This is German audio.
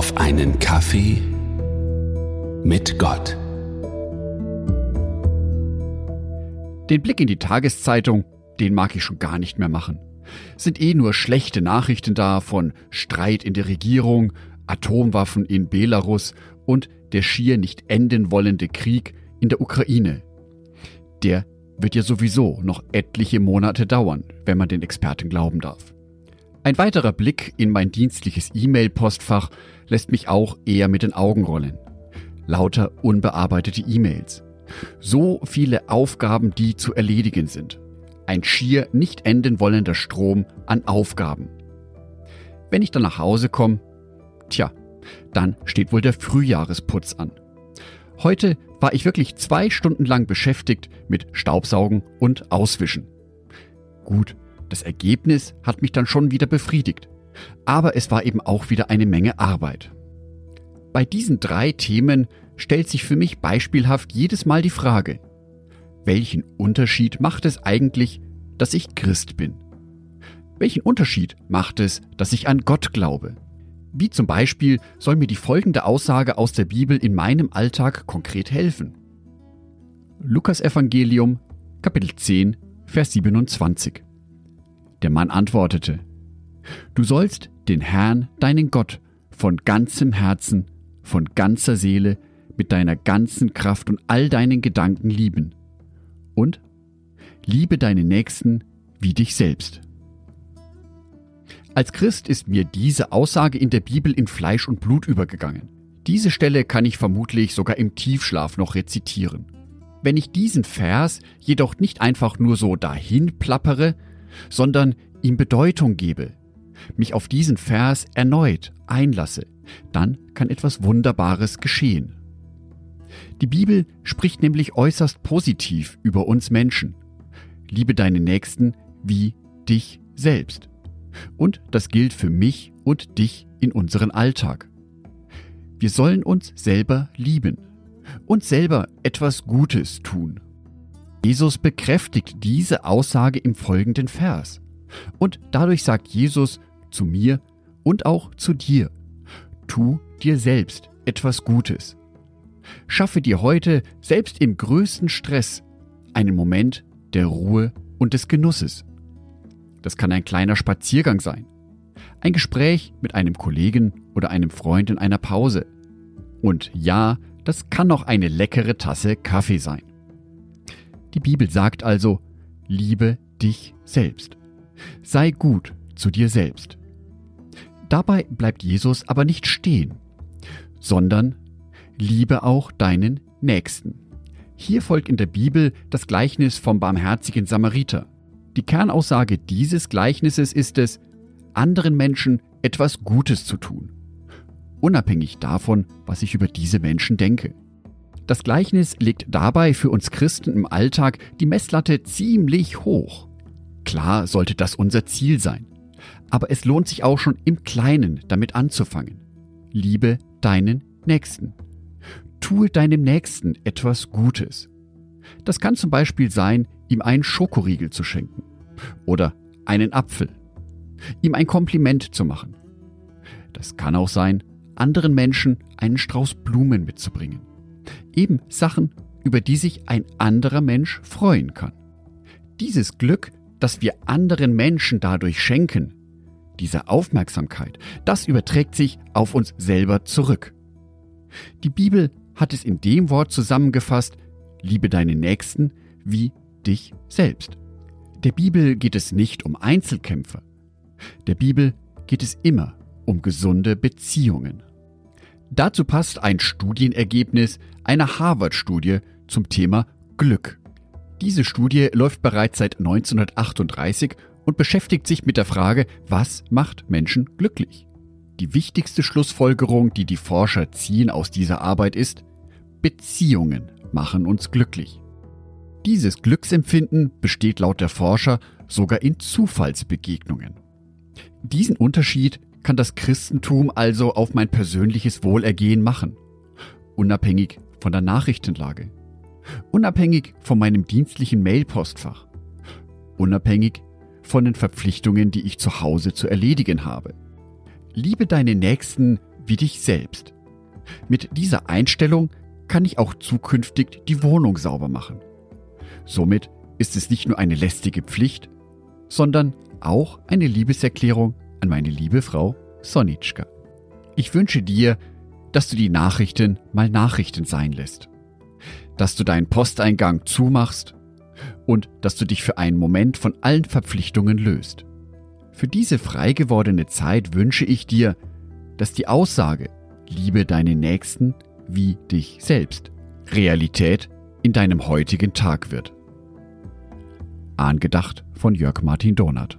auf einen Kaffee mit Gott. Den Blick in die Tageszeitung, den mag ich schon gar nicht mehr machen. Sind eh nur schlechte Nachrichten da von Streit in der Regierung, Atomwaffen in Belarus und der schier nicht enden wollende Krieg in der Ukraine. Der wird ja sowieso noch etliche Monate dauern, wenn man den Experten glauben darf. Ein weiterer Blick in mein dienstliches E-Mail-Postfach lässt mich auch eher mit den Augen rollen. Lauter unbearbeitete E-Mails. So viele Aufgaben, die zu erledigen sind. Ein schier nicht enden wollender Strom an Aufgaben. Wenn ich dann nach Hause komme, tja, dann steht wohl der Frühjahresputz an. Heute war ich wirklich zwei Stunden lang beschäftigt mit Staubsaugen und Auswischen. Gut, das Ergebnis hat mich dann schon wieder befriedigt. Aber es war eben auch wieder eine Menge Arbeit. Bei diesen drei Themen stellt sich für mich beispielhaft jedes Mal die Frage, welchen Unterschied macht es eigentlich, dass ich Christ bin? Welchen Unterschied macht es, dass ich an Gott glaube? Wie zum Beispiel soll mir die folgende Aussage aus der Bibel in meinem Alltag konkret helfen? Lukas Evangelium, Kapitel 10, Vers 27. Der Mann antwortete, Du sollst den Herrn, deinen Gott, von ganzem Herzen, von ganzer Seele, mit deiner ganzen Kraft und all deinen Gedanken lieben. Und liebe deinen Nächsten wie dich selbst. Als Christ ist mir diese Aussage in der Bibel in Fleisch und Blut übergegangen. Diese Stelle kann ich vermutlich sogar im Tiefschlaf noch rezitieren. Wenn ich diesen Vers jedoch nicht einfach nur so dahin plappere, sondern ihm Bedeutung gebe, mich auf diesen Vers erneut einlasse, dann kann etwas Wunderbares geschehen. Die Bibel spricht nämlich äußerst positiv über uns Menschen. Liebe deinen Nächsten wie dich selbst. Und das gilt für mich und dich in unseren Alltag. Wir sollen uns selber lieben, und selber etwas Gutes tun. Jesus bekräftigt diese Aussage im folgenden Vers. Und dadurch sagt Jesus zu mir und auch zu dir, tu dir selbst etwas Gutes. Schaffe dir heute, selbst im größten Stress, einen Moment der Ruhe und des Genusses. Das kann ein kleiner Spaziergang sein, ein Gespräch mit einem Kollegen oder einem Freund in einer Pause. Und ja, das kann auch eine leckere Tasse Kaffee sein. Die Bibel sagt also, liebe dich selbst. Sei gut zu dir selbst. Dabei bleibt Jesus aber nicht stehen, sondern liebe auch deinen Nächsten. Hier folgt in der Bibel das Gleichnis vom barmherzigen Samariter. Die Kernaussage dieses Gleichnisses ist es, anderen Menschen etwas Gutes zu tun, unabhängig davon, was ich über diese Menschen denke. Das Gleichnis legt dabei für uns Christen im Alltag die Messlatte ziemlich hoch. Klar sollte das unser Ziel sein. Aber es lohnt sich auch schon im Kleinen damit anzufangen. Liebe deinen Nächsten. Tue deinem Nächsten etwas Gutes. Das kann zum Beispiel sein, ihm einen Schokoriegel zu schenken oder einen Apfel, ihm ein Kompliment zu machen. Das kann auch sein, anderen Menschen einen Strauß Blumen mitzubringen. Eben Sachen, über die sich ein anderer Mensch freuen kann. Dieses Glück das wir anderen Menschen dadurch schenken, diese Aufmerksamkeit, das überträgt sich auf uns selber zurück. Die Bibel hat es in dem Wort zusammengefasst, liebe deinen Nächsten wie dich selbst. Der Bibel geht es nicht um Einzelkämpfer. Der Bibel geht es immer um gesunde Beziehungen. Dazu passt ein Studienergebnis einer Harvard-Studie zum Thema Glück. Diese Studie läuft bereits seit 1938 und beschäftigt sich mit der Frage, was macht Menschen glücklich? Die wichtigste Schlussfolgerung, die die Forscher ziehen aus dieser Arbeit ist, Beziehungen machen uns glücklich. Dieses Glücksempfinden besteht laut der Forscher sogar in Zufallsbegegnungen. Diesen Unterschied kann das Christentum also auf mein persönliches Wohlergehen machen, unabhängig von der Nachrichtenlage unabhängig von meinem dienstlichen Mailpostfach, unabhängig von den Verpflichtungen, die ich zu Hause zu erledigen habe. Liebe deine Nächsten wie dich selbst. Mit dieser Einstellung kann ich auch zukünftig die Wohnung sauber machen. Somit ist es nicht nur eine lästige Pflicht, sondern auch eine Liebeserklärung an meine liebe Frau Sonitschka. Ich wünsche dir, dass du die Nachrichten mal Nachrichten sein lässt, dass du deinen Posteingang zumachst und dass du dich für einen Moment von allen Verpflichtungen löst. Für diese frei gewordene Zeit wünsche ich dir, dass die Aussage Liebe deinen Nächsten wie dich selbst Realität in deinem heutigen Tag wird. Angedacht von Jörg Martin Donat.